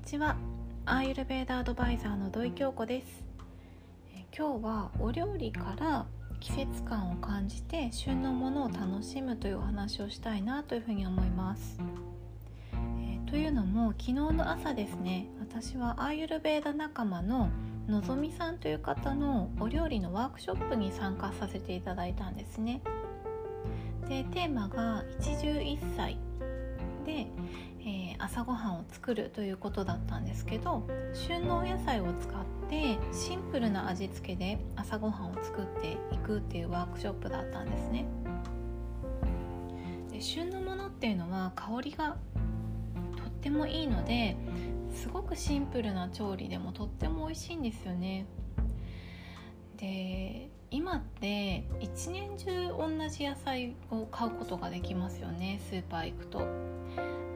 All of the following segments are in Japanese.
にちは。アーユルベーダアドバイザーの土井京子です。今日はお料理から季節感を感じて旬のものを楽しむというお話をしたいなというふうに思います、えー、というのも昨日の朝ですね私はアーユルベーダ仲間ののぞみさんという方のお料理のワークショップに参加させていただいたんですね。でテーマが一汁一菜、朝ごはんを作るということだったんですけど旬のお野菜を使ってシンプルな味付けで朝ごはんを作っていくっていうワークショップだったんですね。で旬のものっていうのは香りがとってもいいのですごくシンプルな調理でもとっても美味しいんですよね。で今って一年中同じ野菜を買うことができますよねスーパー行くと。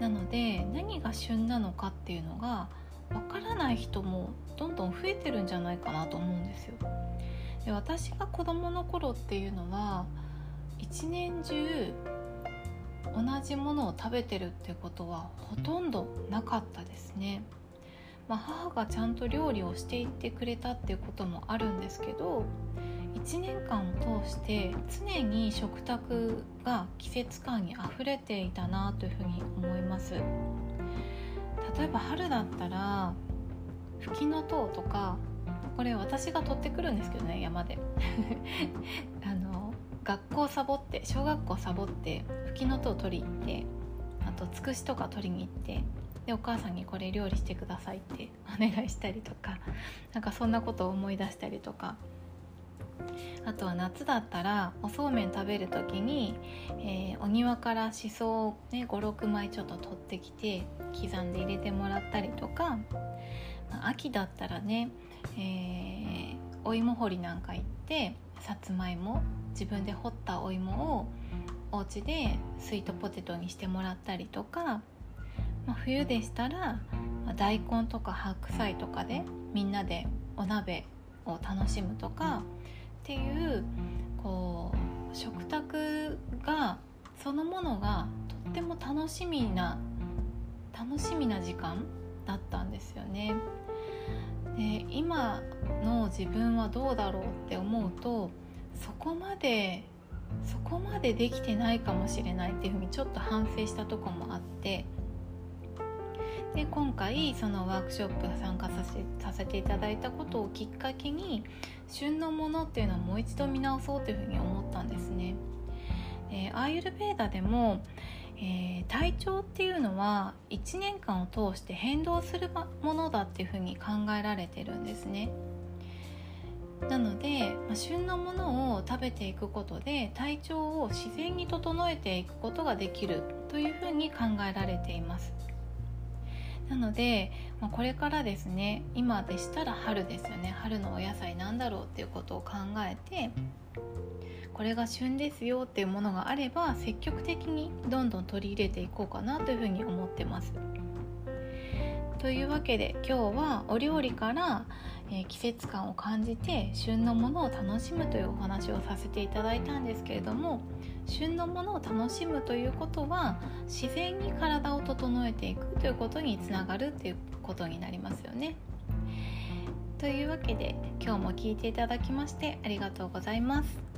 なので何が旬なのかっていうのがわからない人もどんどん増えてるんじゃないかなと思うんですよ。で私が子供の頃っていうのは一年中同じものを食べてるってことはほとんどなかったですね。まあ、母がちゃんと料理をしていってくれたっていうこともあるんですけど1年間を通して常に食卓が季節感にあふれていたなというふうに思います。例えば春だったらフキノトウとかこれ私が取ってくるんですけどね山で。あの学校サボって小学校サボってフキノトウ取りに行ってあとつくしとか取りに行ってでお母さんにこれ料理してくださいってお願いしたりとかなんかそんなことを思い出したりとかあとは夏だったらおそうめん食べる時に、えー、お庭からしそを、ね、56枚ちょっと取ってきて刻んで入れてもらったりとか、まあ、秋だったらね、えー、お芋掘りなんか行ってさつまいも自分で掘ったお芋をお家でスイートポテトにしてもらったりとかまあ、冬でしたら、大根とか白菜とかでみんなでお鍋を楽しむとかっていうこう食卓がそのものがとっても楽しみな楽しみな時間だったんですよね。で今の自分はどうだろうって思うとそこまでそこまでできてないかもしれないっていうふうにちょっと反省したとこもあってで今回そのワークショップ参加させていただいたことをきっかけに旬のものっていうのをもう一度見直そうというふうに思ったんですね。え、アーユルベーダでも、えー、体調っていうのは1年間を通して変動するものだっていうふうに考えられてるんですね。なので、まあ、旬のものを食べていくことで体調を自然に整えていくことができるというふうに考えられています。なので、まあ、これからですね今でしたら春ですよね春のお野菜なんだろうっていうことを考えてこれが旬ですよっていうものがあれば積極的にどんどん取り入れていこうかなというふうに思ってます。というわけで今日はお料理から、えー、季節感を感じて旬のものを楽しむというお話をさせていただいたんですけれども旬のものを楽しむということは自然に体を整えていくということにつながるということになりますよね。というわけで今日も聴いていただきましてありがとうございます。